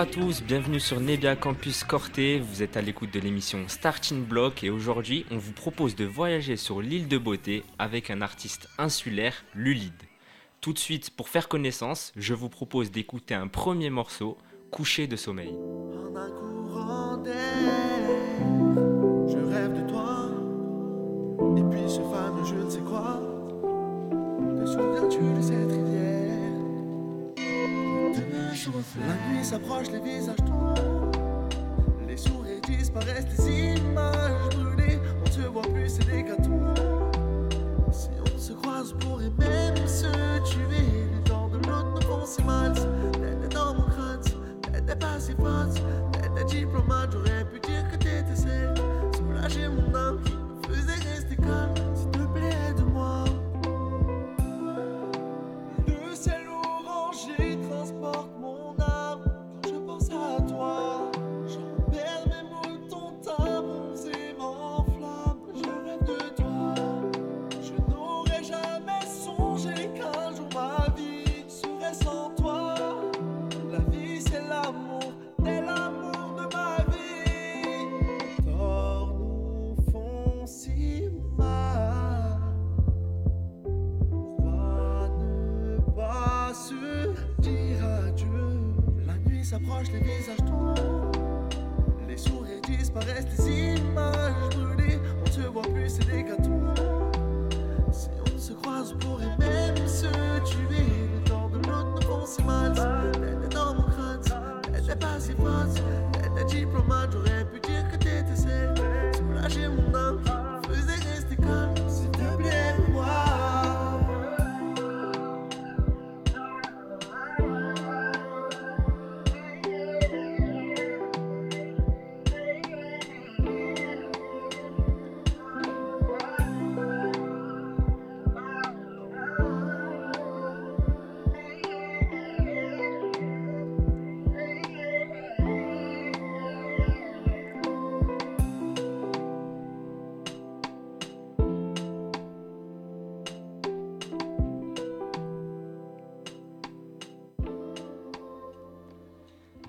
Bonjour à tous, bienvenue sur Nebia Campus Corté. Vous êtes à l'écoute de l'émission Starting Block et aujourd'hui, on vous propose de voyager sur l'île de Beauté avec un artiste insulaire, Lulide. Tout de suite, pour faire connaissance, je vous propose d'écouter un premier morceau, Coucher de sommeil. La nuit s'approche, les visages tombent. Les sourires disparaissent, les images brûlées. On ne se voit plus, c'est des gâteaux. Si on se croise, on pourrait même se tuer. Les temps de l'autre nous font si mal. T'étais dans mon crâne, t'étais pas si forte. T'étais j'aurais pu dire que t'étais celle. Soulager mon âme qui me faisait rester calme.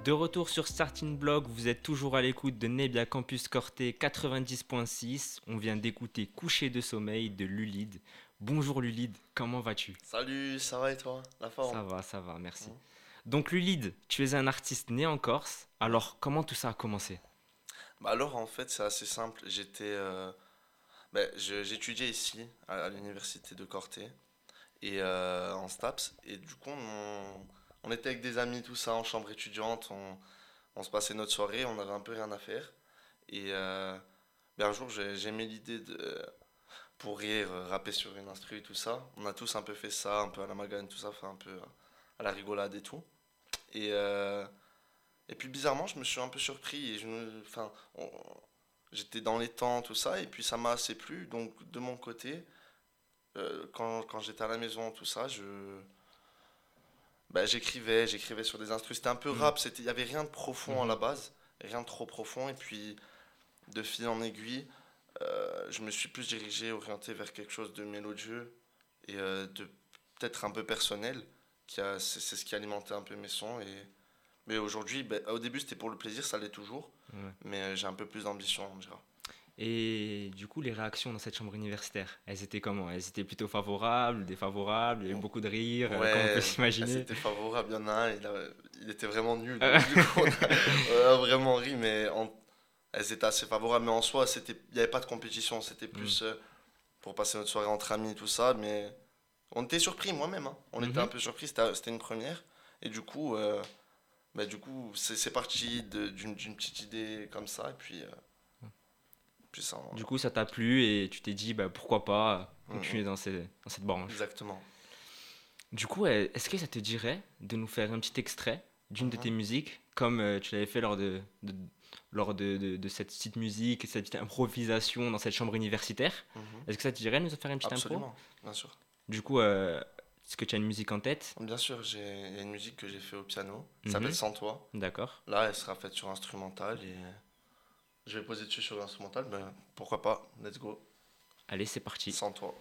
De retour sur Starting Block, vous êtes toujours à l'écoute de Nebia Campus Corté 90.6. On vient d'écouter Coucher de sommeil de Lulide. Bonjour Lulide, comment vas-tu? Salut, ça va et toi? La forme? Ça va, ça va, merci. Ouais. Donc Lulide, tu es un artiste né en Corse. Alors comment tout ça a commencé? Bah alors en fait c'est assez simple. J'étais, euh, bah, j'étudiais ici à, à l'université de Corté et euh, en STAPS et du coup on, on était avec des amis tout ça en chambre étudiante. On, on se passait notre soirée, on avait un peu rien à faire et euh, bah, un jour j'ai j'ai aimé l'idée de pour rire rapper sur une instru et tout ça. On a tous un peu fait ça, un peu à la magane tout ça, enfin un peu à la rigolade et tout. Et euh, Et puis bizarrement, je me suis un peu surpris et je enfin, j'étais dans les temps, tout ça, et puis ça m'a assez plu. Donc de mon côté, euh, quand, quand j'étais à la maison, tout ça, je, bah, j'écrivais, j'écrivais sur des instruments. C'était un peu Mhm. rap, il y avait rien de profond à Mhm. la base, rien de trop profond. Et puis de fil en aiguille, euh, je me suis plus dirigé, orienté vers quelque chose de mélodieux et euh, de peut-être un peu personnel. C'est, ce qui alimentait un peu mes sons et mais aujourd'hui, ben, au début c'était pour le plaisir, ça l'est toujours, Ouais. mais euh, j'ai un peu plus d'ambition, on dira. Et du coup, les réactions dans cette chambre universitaire, elles étaient comment? Elles étaient plutôt favorables, défavorables, il y a eu beaucoup de rires, euh, comme on peut s'imaginer? C'était favorable, il y en a un, il, a- il était vraiment nul. Ah. du coup, on a, vraiment ri, mais en- elles étaient assez favorables, mais en soi, il n'y avait pas de compétition, c'était Mm. plus euh, pour passer notre soirée entre amis, tout ça, mais on était surpris, moi-même, hein. on était un peu surpris, c'était une première, et du coup, euh, bah, du coup c'est parti d'une d'une petite idée comme ça, et puis, euh, Du coup, ça t'a plu et tu t'es dit, bah, pourquoi pas Mhm. continuer dans, ces- dans cette branche. exactement. Du coup, euh, est-ce que ça te dirait de nous faire un petit extrait d'une de Mhm. tes musiques, comme euh, tu l'avais fait lors de, de- lors de, de- de cette petite musique, cette petite improvisation dans cette chambre universitaire? Mhm. Est-ce que ça te dirait de nous faire une petite impro? Absolument, bien sûr. Du coup, euh, est-ce que tu as une musique en tête? Bien sûr, j'ai- il y a une musique que j'ai fait au piano, ça s'appelle Sans toi. D'accord. Là, elle sera faite sur instrumental et je vais poser dessus sur l'instrumental, mais pourquoi pas, let's go, Allez, c'est parti. Sans toi.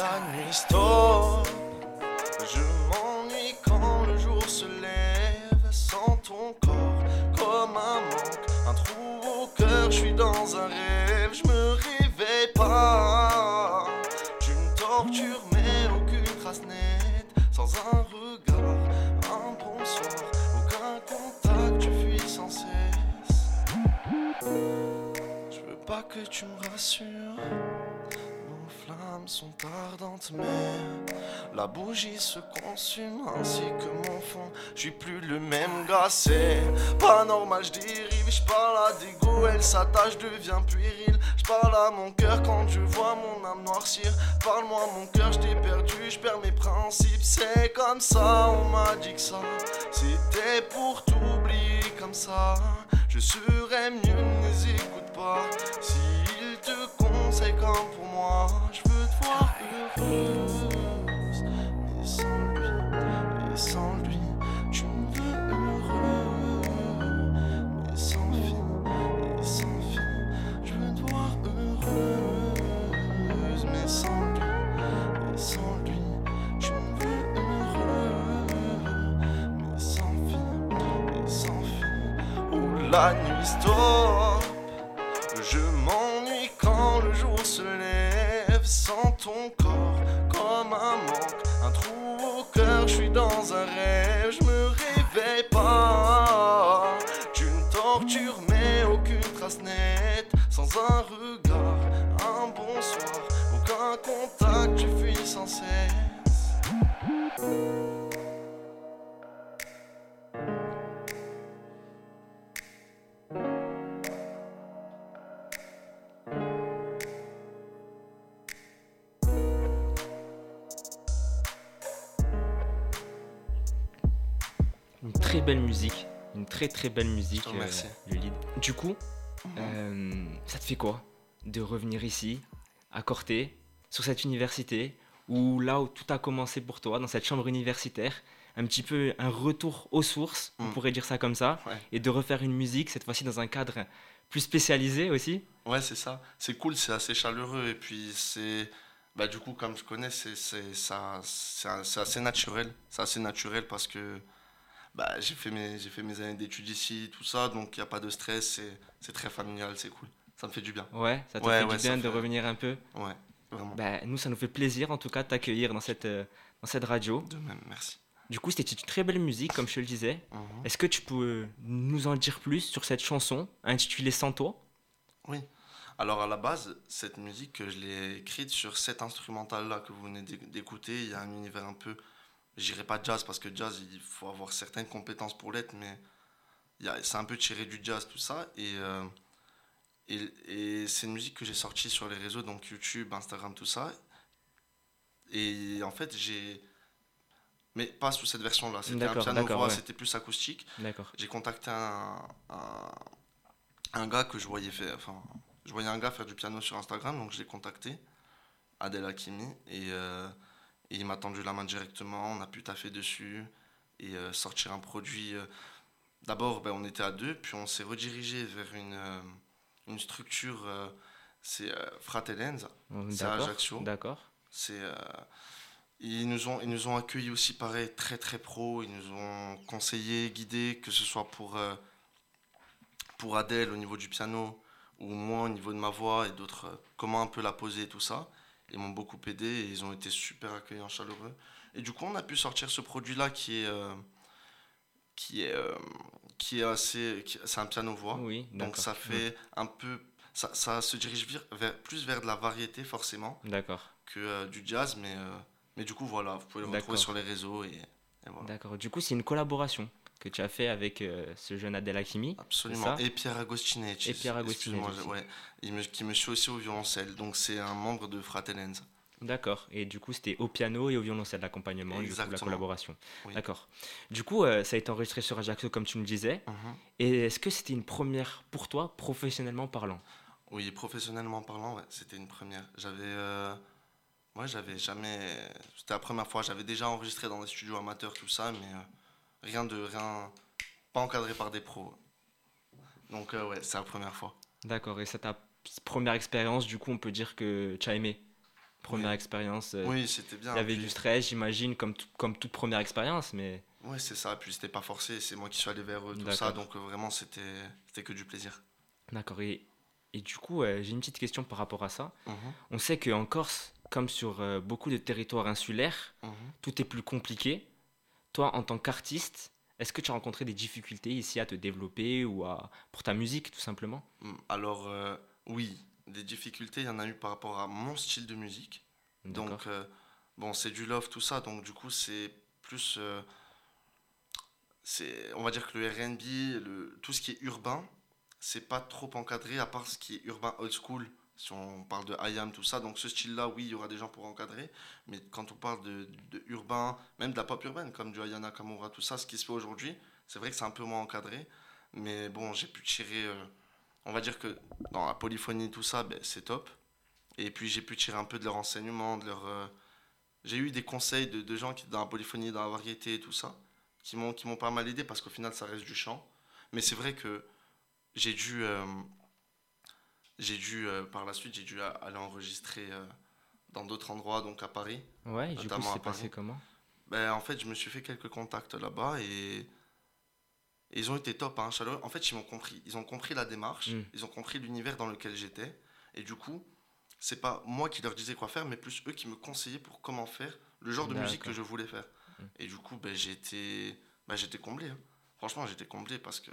La nuit stop. Je m'ennuie quand le jour se lève sans ton corps comme un manque, un trou au cœur. Je suis dans un rêve, je me réveille pas. Tu me tortures, mais aucune trace nette, sans un regard, un bonsoir, aucun contact. Tu fuis sans cesse. Je veux pas que tu me rassures. Flammes sont ardentes, mais la bougie se consume ainsi que mon fond. Je suis plus le même gars, pas normal. Je dérive, je parle à dégo, elle s'attache, devient puéril. Je parle à mon cœur quand je vois mon âme noircir. Parle-moi, mon cœur, je t'ai perdu, je perds mes principes. C'est comme ça, on m'a dit que ça. C'était pour t'oublier comme ça. Je serais mieux, ne écoute pas. Conseille comme pour moi, je veux te voir heureuse. Mais sans lui, et sans lui, tu me veux heureux. Mais sans fille, et sans fille, je veux te voir heureuse. Mais sans lui, et sans lui, tu me veux ton corps comme un manque, un trou au cœur. Je suis dans un rêve, je me réveille pas. Tu me tortures, mais aucune trace nette, sans un regard, un bonsoir, aucun contact. Tu fuis sans cesse. Très belle musique, une très très belle musique, Oh, merci. le lead. Du coup, euh, ça te fait quoi de revenir ici, à Corté, sur cette université, où là où tout a commencé pour toi, dans cette chambre universitaire, un petit peu un retour aux sources, on Mm. pourrait dire ça comme ça, Ouais. et de refaire une musique, cette fois-ci dans un cadre plus spécialisé aussi? Ouais, c'est ça. C'est cool, c'est assez chaleureux. Et puis, c'est. Bah, du coup, comme je connais, c'est assez naturel. C'est assez naturel parce que bah, j'ai fait, mes- fait mes années d'études ici, tout ça. Donc, il n'y a pas de stress. C'est très familial, c'est cool. Ça me fait du bien. Ouais, ça te Ouais, fait ouais, du bien de fait- revenir un peu Ouais, vraiment. Bah, Nous, ça nous fait plaisir en tout cas de t'accueillir dans cette, euh, dans cette radio. De même, merci. Du coup, c'était une très belle musique, comme je te le disais. Mhm. Est-ce que tu peux nous en dire plus sur cette chanson intitulée Sans toi? Oui. Alors, à la base, cette musique, je l'ai écrite sur cet instrumental-là que vous venez d'éc- d'écouter. Il y a un univers un peu. J'irai pas jazz parce que jazz, il faut avoir certaines compétences pour l'être, mais c'est un peu tiré du jazz, tout ça. Et, euh, et, et c'est une musique que j'ai sortie sur les réseaux, donc YouTube, Instagram, tout ça. Et en fait, j'ai. Mais pas sous cette version-là. C'était un D'accord, piano d'accord, voix, ouais. c'était plus acoustique j'ai contacté un, un, un gars que je voyais faire, enfin, je voyais un gars faire du piano sur Instagram, donc je l'ai contacté, Adel Hakimi, et, euh, et il m'a tendu la main directement, on a pu taffer dessus et euh, sortir un produit. euh, D'abord, ben, on était à deux, puis on s'est redirigé vers une, euh, une structure, c'est euh, Fratelenza, C'est à. Ajaccio. D'accord. c'est, ils, nous ont, ils nous ont accueillis aussi pareil, très très pro. Ils nous ont conseillé, guidé, que ce soit pour, pour Adèle au niveau du piano ou moi au niveau de ma voix et d'autres, comment un peu la poser et tout ça. Ils m'ont beaucoup aidé et ils ont été super accueillants, chaleureux. Et du coup, on a pu sortir ce produit-là qui est, euh, qui est, euh, qui est assez. C'est un piano-voix. Oui, Donc ça fait un peu. Ça, ça se dirige vir- vers, plus vers de la variété forcément. D'accord. que euh, du jazz, mais, mais du coup, voilà, vous pouvez le retrouver sur les réseaux et, et voilà. D'accord. Du coup, c'est une collaboration que tu as fait avec euh, ce jeune Adel Hakimi. Absolument. Et Pierre Agostinetti. Et Pierre Agostinetti Excuse-moi, ouais. il, me, qui me suit aussi au violoncelle, donc c'est un membre de Fratelenza. D'accord. Et du coup, c'était au piano et au violoncelle l'accompagnement, du coup, la collaboration. Oui. D'accord. Du coup, euh, ça a été enregistré sur Ajaccio, comme tu me disais. Mhm. Et est-ce que c'était une première pour toi, professionnellement parlant? Oui, professionnellement parlant, ouais, c'était une première. J'avais. euh, Moi, j'avais jamais. C'était la première fois. J'avais déjà enregistré dans des studios amateurs, tout ça, mais euh, rien de. rien Pas encadré par des pros. Donc, euh, ouais, c'est la première fois. D'accord. Et c'est ta première expérience, du coup, on peut dire que tu as aimé. Première Oui. expérience. euh, Oui, c'était bien. Il y avait Puis- du stress, j'imagine, comme, comme toute première expérience, mais Ouais, c'est ça. Puis, c'était pas forcé. C'est moi qui suis allé vers eux, tout ça. Donc, euh, vraiment, c'était c'était que du plaisir. d'accord. Et, et du coup, euh, j'ai une petite question par rapport à ça. Mhm, On sait qu'en Corse, comme sur euh, beaucoup de territoires insulaires, mhm. tout est plus compliqué. Toi, en tant qu'artiste, est-ce que tu as rencontré des difficultés ici à te développer ou à, pour ta musique, tout simplement? Mm, Alors, euh, oui, des difficultés, il y en a eu par rapport à mon style de musique. Donc, euh, bon, c'est du love, tout ça. Donc, du coup, c'est plus. euh, c'est, on va dire que le RB, le, tout ce qui est urbain, c'est pas trop encadré, à part ce qui est urbain old school. Si on parle de IAM, tout ça. Donc, ce style-là, oui, il y aura des gens pour encadrer. Mais quand on parle de, de urbain, même de la pop urbaine, comme du Ayana Kamura, tout ça, ce qui se fait aujourd'hui, c'est vrai que c'est un peu moins encadré. Mais bon, j'ai pu tirer. euh, on va dire que dans la polyphonie, tout ça, ben, c'est top. Et puis j'ai pu tirer un peu de leur enseignement, de leur. euh, J'ai eu des conseils de, de gens qui dans la polyphonie, dans la variété tout ça, qui m'ont qui m'ont pas mal aidé parce qu'au final ça reste du chant. Mais c'est vrai que j'ai dû. euh, j'ai dû euh, par la suite j'ai dû aller enregistrer euh, dans d'autres endroits, donc à Paris. Ouais, et du coup, c'est passé comment? Ben, en fait, je me suis fait quelques contacts là-bas et, et ils ont été top, hein, chaleureux. En fait, ils m'ont compris. Ils ont compris la démarche, Mm. ils ont compris l'univers dans lequel j'étais. Et du coup, c'est pas moi qui leur disais quoi faire, mais plus eux qui me conseillaient pour comment faire le genre de musique que je voulais faire. Mm. Et du coup, ben, été, ben, j'étais comblé. hein. Franchement, j'étais comblé parce que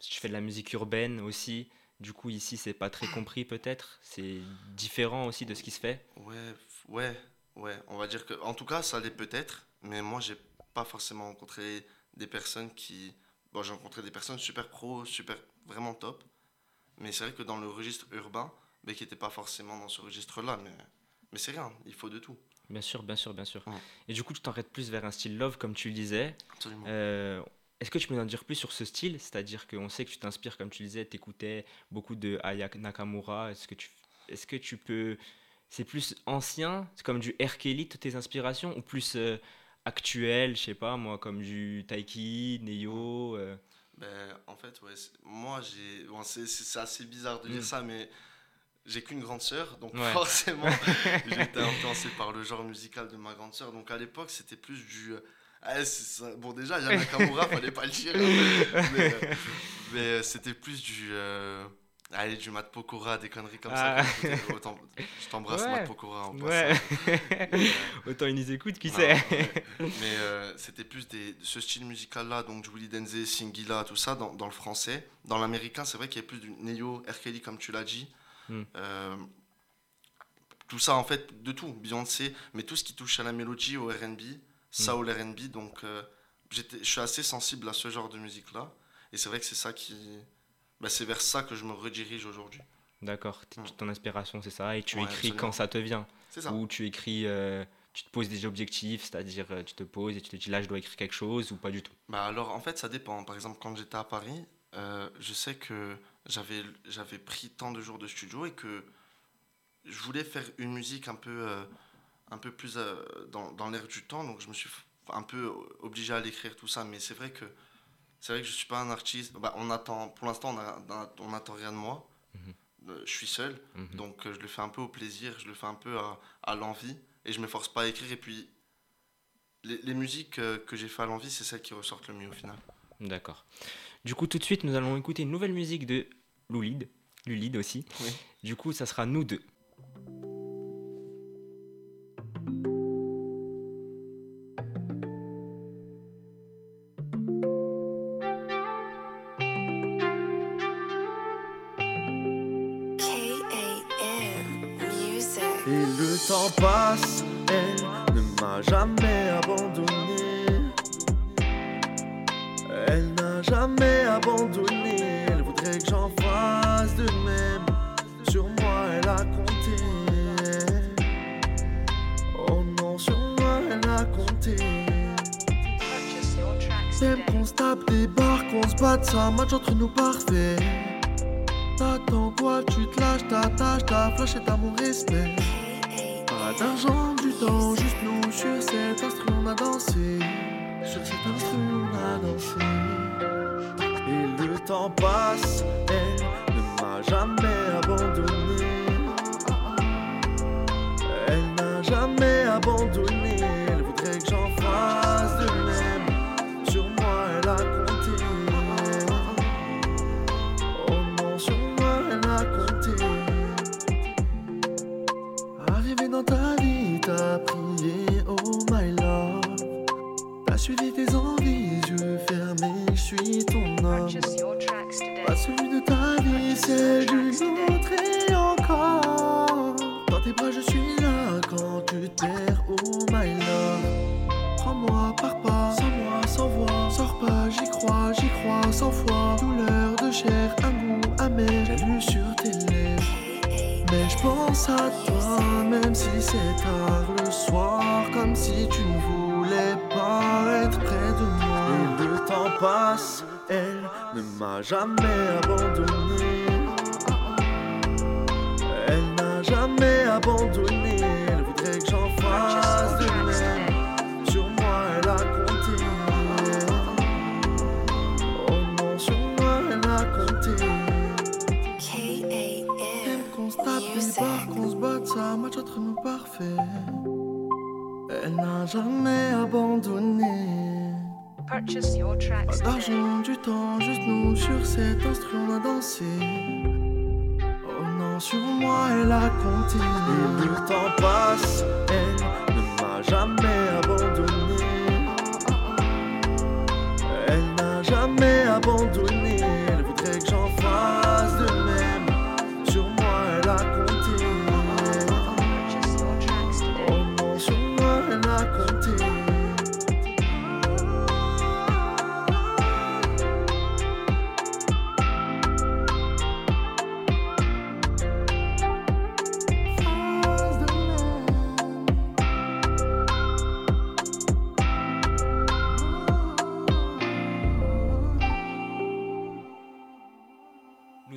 Si tu fais de la musique urbaine aussi, du coup, ici, c'est pas très compris peut-être? C'est différent aussi de ce qui se fait? Ouais, ouais, ouais. On va dire que, en tout cas, ça l'est peut-être, mais moi, j'ai pas forcément rencontré des personnes qui. Bon, j'ai rencontré des personnes super pro, super, vraiment top. Mais c'est vrai que dans le registre urbain, mais qui n'étaient pas forcément dans ce registre-là, mais, mais c'est rien, il faut de tout. Bien sûr, bien sûr, bien sûr. Ouais. Et du coup, tu t'arrêtes plus vers un style love, comme tu le disais. Absolument. Euh, Est-ce que tu peux nous en dire plus sur ce style? C'est-à-dire qu'on sait que tu t'inspires, comme tu disais, tu écoutais beaucoup de Aya Nakamura. Est-ce que tu, est que tu peux. C'est plus ancien, c'est comme du R. Kelly, toutes tes inspirations, ou plus euh, actuel, je sais pas moi, comme du Taiki, Neyo euh, Ben, en fait, ouais, c'est- moi, j'ai. Bon, c'est, assez bizarre de dire Mm. ça, mais j'ai qu'une grande sœur, donc Ouais. forcément, été influencé par le genre musical de ma grande sœur. Donc à l'époque, c'était plus du. Ah, ça. Bon, déjà, Yana Kamura, fallait pas le dire, hein, mais, euh, mais, euh, c'était plus du. euh, Allez, du Mat Pokora, des conneries comme Ah. ça. Autant- je t'embrasse, Ouais. Mat Pokora, en Ouais. euh, Autant ils nous écoutent, qui non, sait ouais. Mais euh, c'était plus des, ce style musical-là, donc Julie Denze, Singila, tout ça, dans, dans le français. Dans l'américain, c'est vrai qu'il y a plus du Neo, R. Kelly, comme tu l'as dit. Mm. Euh, tout ça, en fait, de tout, Beyoncé, mais tout ce qui touche à la mélodie, au RB, soul RB. Donc, euh, j'étais- je suis assez sensible à ce genre de musique-là. Et c'est vrai que c'est ça qui. bah, c'est vers ça que je me redirige aujourd'hui. D'accord, t- Mm. ton inspiration c'est ça, et tu Ouais, écris absolument. quand ça te vient? C'est ça. Ou tu écris, euh, tu te poses des objectifs, c'est-à-dire euh, tu te poses et tu te dis là je dois écrire quelque chose ou pas du tout? Bah alors en fait ça dépend. Par exemple quand j'étais à Paris, euh, je sais que j'avais j'avais pris tant de jours de studio et que je voulais faire une musique un peu euh, un peu plus euh, dans, dans l'air du temps donc je me suis un peu obligé à l'écrire tout ça mais c'est vrai que c'est vrai que je suis pas un artiste. Bah, on attend pour l'instant on n'attend rien de moi. Euh, je suis seul Mhm. donc euh, je le fais un peu au plaisir, je le fais un peu à, à l'envie et je me force pas à écrire et puis les, les musiques que j'ai fait à l'envie c'est celles qui ressortent le mieux au final. D'accord. Du coup tout de suite nous allons écouter une nouvelle musique de Loulid, Lulid aussi. Oui. Du coup ça sera nous deux. Et le temps passe, elle ne m'a jamais abandonné. Elle n'a jamais abandonné. Elle voudrait que j'en fasse de même. Sur moi, elle a compté. compter. Purchase your tracks T'aimes today. qu'on se tape des barres, qu'on se batte, ça match entre nous parfait. T'attends quoi, tu te lâches, ta tâche, ta flash et t'as mon respect. Pas d'argent, du temps, juste nous sur cet instru on a dansé. Sur cet instru on a dansé. Et le temps passe, elle ne m'a jamais abandonné.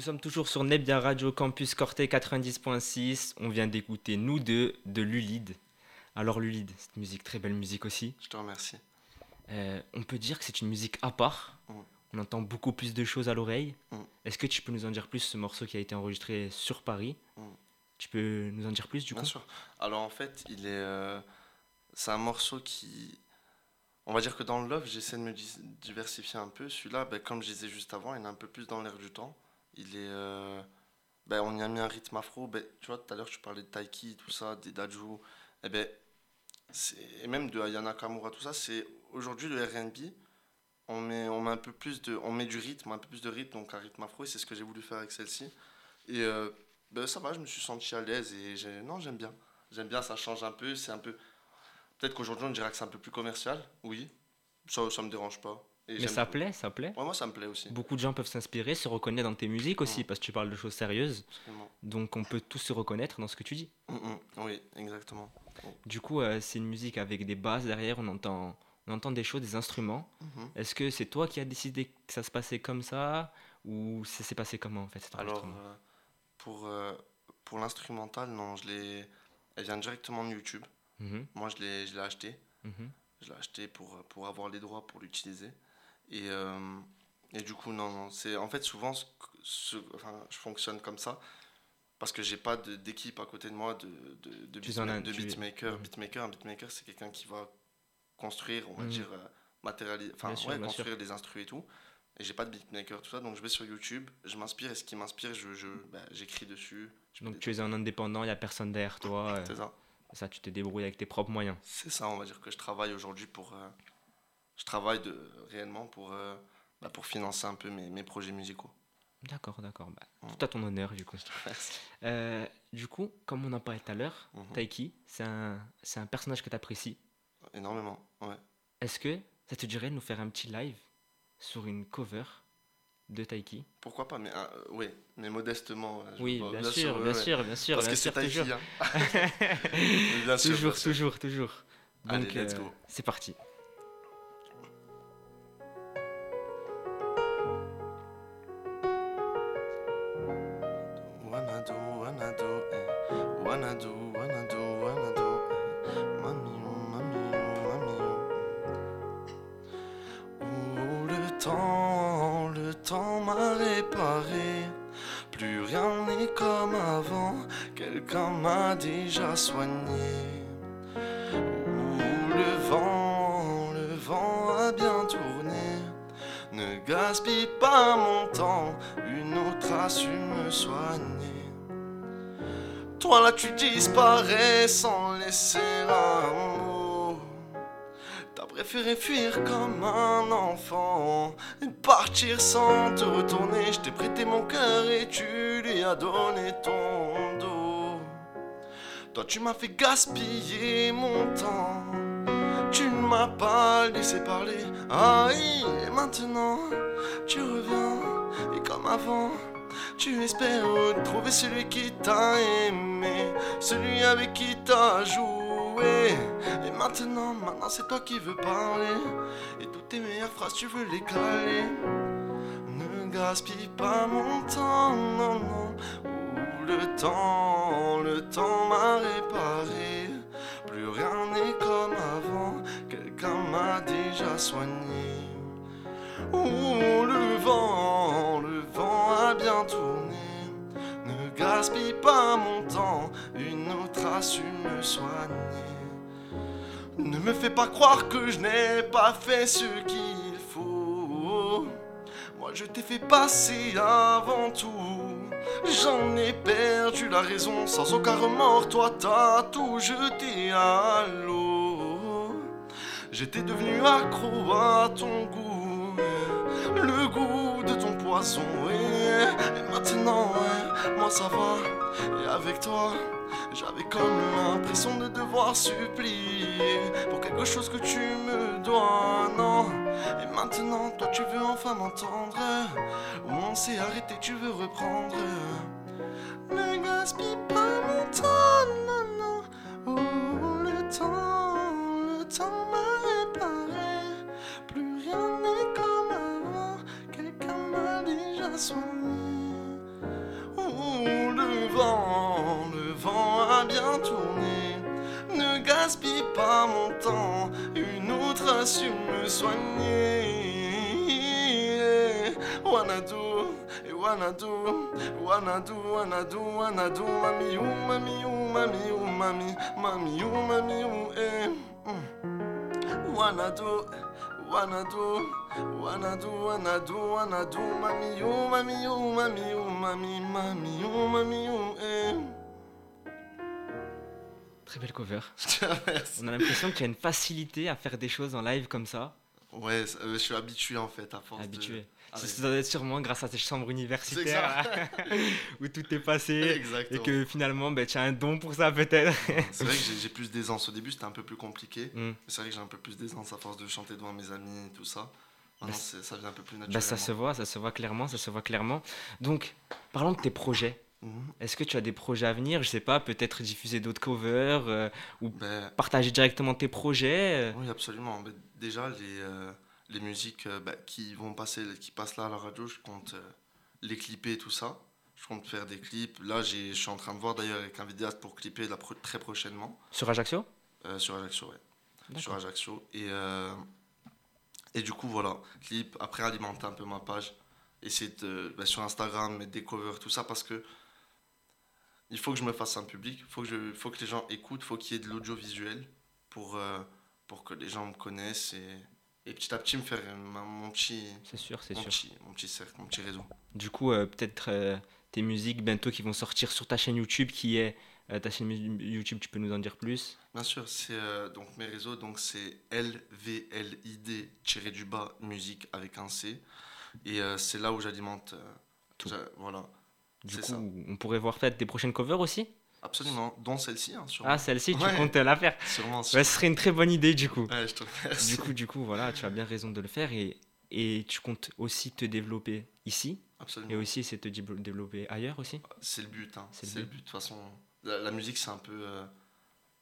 Sommes toujours sur Nebia Radio Campus Corté 90.6. On vient d'écouter Nous deux de Lulide. Alors Lulide, cette musique, très belle musique aussi. Je te remercie. Euh, on peut dire que c'est une musique à part. Mm. On entend beaucoup plus de choses à l'oreille. Mm. Est-ce que tu peux nous en dire plus ce morceau qui a été enregistré sur Paris? Mm. Tu peux nous en dire plus du Bien coup? sûr. Alors en fait, il est, euh, c'est un morceau qui, on va dire que dans le love, j'essaie de me diversifier un peu. Celui-là, ben, comme je disais juste avant, il est un peu plus dans l'air du temps. Il est, euh, ben, on y a mis un rythme afro. Ben, tu vois, tout à l'heure, tu parlais de Taiki, tout ça, des Daju. Et ben, c'est- et même de Ayana Kamura, tout ça. C'est aujourd'hui le R&B. On met, on met un peu plus de, on met du rythme, un peu plus de rythme, donc un rythme afro. Et c'est ce que j'ai voulu faire avec celle-ci. Et euh, ben, ça va, je me suis senti à l'aise et non, j'aime bien. J'aime bien, ça change un peu, c'est un peu... Peut-être qu'aujourd'hui on dirait que c'est un peu plus commercial, oui. Ça, ça me dérange pas. Et Mais ça plaît, ça plaît. Ouais, moi ça me plaît aussi. Beaucoup de gens peuvent s'inspirer, se reconnaître dans tes musiques aussi, Mm. parce que tu parles de choses sérieuses. Absolument. Donc on peut tous se reconnaître dans ce que tu dis. Mm, mm, oui, exactement. Du coup, euh, c'est une musique avec des basses derrière, on entend, on entend des choses, des instruments. Mhm. Est-ce que c'est toi qui as décidé que ça se passait comme ça Ou ça s'est passé comment en fait cet Alors, euh, pour, euh, pour l'instrumental, non, je l'ai... Elle vient directement de YouTube. Mhm, Moi, je l'ai, acheté. Je l'ai acheté pour, pour avoir les droits pour l'utiliser. Et, euh, et du coup, non, non. C'est, en fait, souvent, ce, ce- enfin, je fonctionne comme ça parce que j'ai pas de- d'équipe à côté de moi de, de, as- beatmaker. Mhm. Beatmaker, un beatmaker, c'est quelqu'un qui va construire, on va Mhm. dire, euh, matérialiser, enfin, ouais, sûr. construire des instrus et tout. Et j'ai pas de beatmaker, tout ça. Donc, je vais sur YouTube, je m'inspire et ce qui m'inspire, je, je, bah, j'écris dessus. Je Donc tu es un indépendant, il n'y a personne derrière toi. euh. C'est ça. ça, tu te débrouilles avec tes propres moyens. C'est ça, on va dire que je travaille aujourd'hui pour. euh, je travaille de, réellement pour, euh, bah, pour financer un peu mes, mes projets musicaux. D'accord, d'accord. Bah, Mhm. tout à ton honneur du coup. Merci. Euh, du coup, comme on en parlait tout à l'heure, Mhm. Taiki, c'est un, un personnage que tu apprécies. Énormément, ouais. Est-ce que ça te dirait de nous faire un petit live sur une cover de Taiki? Pourquoi pas, mais euh, oui, mais modestement. euh, je Oui, pas- bien, sûr, bien ouais. sûr, bien sûr, Parce bien que c'est sûr, toujours. Taiki, hein. bien sûr, toujours, bien sûr. toujours, toujours. Allez, Donc, let's go. c'est parti. Wanna le temps, le temps m'a réparé. Plus rien n'est comme avant. Quelqu'un m'a déjà soigné. Oh, le vent, le vent a bien tourné. Ne gaspille pas mon temps, une autre a su me soigner. Toi là tu disparais sans laisser un mot. T'as préféré fuir comme un enfant et partir sans te retourner. Je t'ai prêté mon cœur et tu lui as donné ton dos. Toi tu m'as fait gaspiller mon temps. Tu ne m'as pas laissé parler. Aïe, et maintenant tu reviens. Et comme avant, tu espères retrouver celui qui t'a aimé, celui avec qui t'as joué. Et maintenant, maintenant c'est toi qui veux parler. Et toutes tes meilleures phrases, tu veux les caler. Ne gaspille pas mon temps, non, non. Ouh, le temps, le temps m'a réparé. Plus rien n'est comme avant, quelqu'un m'a déjà soigné. Ouh, le vent, le bien. Ne gaspille pas mon temps, une autre a su me soigner. Ne me fais pas croire que je n'ai pas fait ce qu'il faut. Moi je t'ai fait passer avant tout. J'en ai perdu la raison sans aucun remords. Toi t'as tout jeté à l'eau. J'étais devenu accro à ton goût, le goût de ton poison. Et, maintenant, moi ça va. Et avec toi, j'avais comme l'impression de devoir supplier pour quelque chose que tu me dois. Non, et maintenant, toi tu veux enfin m'entendre. Ou on s'est arrêté, tu veux reprendre. Ne gaspille pas mon temps, non, non. Oh, le temps, le temps soigné. Oh, le vent, le vent a bien tourné. Ne gaspille pas mon temps. Une autre a su me soigner. Do, wanna do, wanna do, mami, ou mami, ou mami, ou mami, mami, ou mami, ou eh. Mami, mami, mami, mami, mami, mami, eh. Très belle cover. On a l'impression qu'il y a une facilité à faire des choses en live comme ça. Ouais, euh, je suis habitué en fait à force Habitué. Ah, Ça doit être sûrement grâce à tes chambres universitaires où tout est passé et Exactement. que finalement ben, tu as un don pour ça peut-être. C'est vrai que j'ai- plus d'aisance. Au début, c'était un peu plus compliqué. Mm. C'est vrai que j'ai un peu plus d'aisance à force de chanter devant mes amis et tout ça. Bah, ça vient un peu plus naturellement. Bah, ça se voit, ça se voit clairement, ça se voit clairement. Donc, parlons de tes projets. Mhm. Est-ce que tu as des projets à venir? Je sais pas, peut-être diffuser d'autres covers euh, ou Ben, partager directement tes projets euh? oui, absolument. Ben, déjà, les, euh, les musiques euh, ben, qui vont passer, qui passent là à la radio, je compte euh, les clipper et tout ça. Je compte faire des clips. Là, je suis en train de voir d'ailleurs avec un vidéaste pour clipper très prochainement sur Ajaccio? Euh, sur Ajaccio. Ouais. sur. Ajaccio. Et, et du coup, voilà, clip, après alimenter un peu ma page, essayer de, bah, sur Instagram, mettre des covers, tout ça, parce que il faut que je me fasse un public, il faut, que je- faut que les gens écoutent, il faut qu'il y ait de l'audiovisuel pour, euh, pour que les gens me connaissent et, et petit à petit me faire euh, mon petit, C'est sûr, c'est mon sûr. petit, mon petit cercle, mon petit réseau. Du coup, euh, peut-être euh, tes musiques bientôt qui vont sortir sur ta chaîne YouTube qui est euh, ta chaîne YouTube, tu peux nous en dire plus? Bien sûr, c'est donc mes réseaux, donc c'est LVLID tiré du bas musique avec un C, et c'est là où j'alimente Tout. Voilà, Du C'est coup, ça. on pourrait voir peut-être des prochaines covers aussi? Absolument, dont celle-ci, hein. Ah, celle-ci, tu Ouais. comptes la faire sûrement, Ouais, sûrement. Ce serait une très bonne idée du coup. Ouais, je te remercie. Du coup, du coup, voilà, tu as bien raison de le faire et, et tu comptes aussi te développer ici absolument. et aussi essayer de te dé- développer ailleurs aussi. C'est le but, hein. C'est c'est le le but. De toute façon, la, la musique, c'est un peu. euh,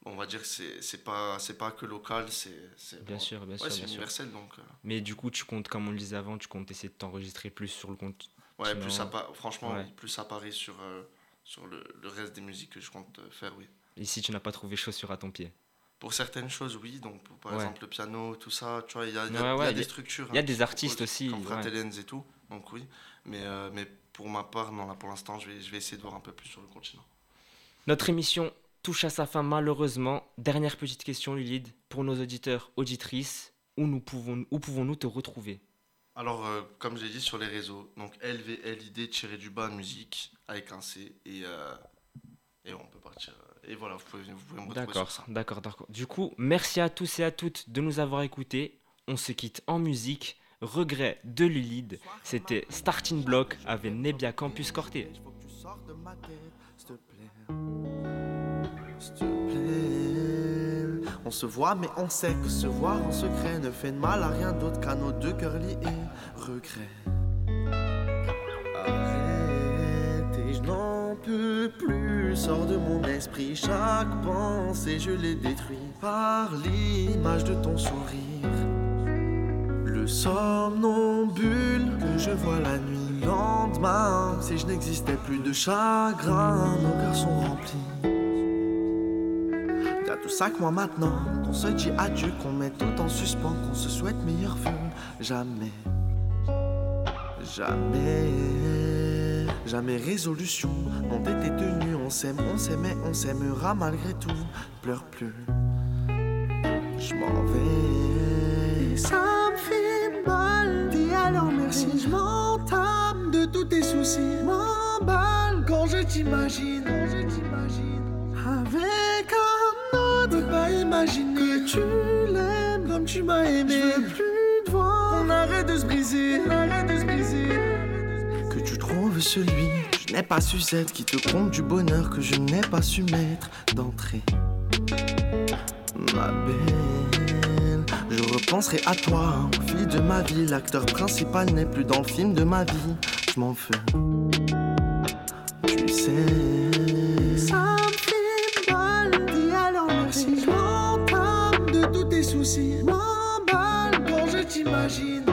on va dire que c'est c'est pas, c'est pas que local, c'est c'est- Bien sûr, bien sûr, c'est sûr. universel. Donc, euh, Mais du coup, tu comptes, comme on le disait avant, tu comptes essayer de t'enregistrer plus sur le compte. ouais, plus à, franchement, plus à Paris sur, euh, sur le, le reste des musiques que je compte euh, faire, oui. Si tu n'as pas trouvé chaussure à ton pied. Pour certaines choses, oui. Donc, pour- par Ouais. exemple, le piano, tout ça, tu vois, il y a, y a- Ouais, il y a y des structures. Il y a hein, des artistes aussi. Comme. Fratelens et tout. Donc, oui. Mais, euh, mais pour ma part, non, là, pour l'instant, je vais, je vais essayer de voir un peu plus sur le continent. Notre émission touche à sa fin malheureusement. Dernière petite question, Lilith, pour nos auditeurs, auditrices, où nous pouvons, où pouvons-nous te retrouver? Alors, euh, comme j'ai dit sur les réseaux, donc LVLID tiré du bas musique avec un C et, euh, et on peut partir. euh, Et voilà, vous pouvez, vous pouvez me retrouver D'accord, sur ça. d'accord, d'accord. Du coup, merci à tous et à toutes de nous avoir écoutés. On se quitte en musique. Regret de Lulid. C'était Starting Block avec Nebia Campus Corté. Faut que tu sortes de ma tête, s'il te plaît. On se voit, mais on sait que se voir en secret ne fait de mal à rien d'autre qu'à nos deux cœurs liés. Regret. Arrête et je n'en peux plus. Sors de mon esprit chaque pensée, je l'ai détruit par l'image de ton sourire. Le somnambule que je vois la nuit lendemain. Si je n'existais plus de chagrin, nos cœurs sont remplis. Que moi maintenant, qu'on se dit adieu, qu'on met tout en suspens, qu'on se souhaite meilleur vœu. Jamais, jamais, jamais résolution. On était tenu, on s'aime, on s'aimait, on s'aimera malgré tout. Pleure plus, je m'en vais. Ça me fait mal, dis alors merci. Je m'entame de tous tes soucis. M'emballe quand je t'imagine, quand je t'imagine. Avec un pas imaginer que tu l'aimes comme tu m'as aimé. Je veux plus te voir. On arrête de se briser, on arrête de se briser. Que tu trouves celui que je n'ai pas su être, qui te compte du bonheur que je n'ai pas su mettre d'entrée. Ma belle, je repenserai à toi, fille de ma vie. L'acteur principal n'est plus dans le film de ma vie. Je m'en fous. Tu sais, ça soucis. M'emballe quand je t'imagine.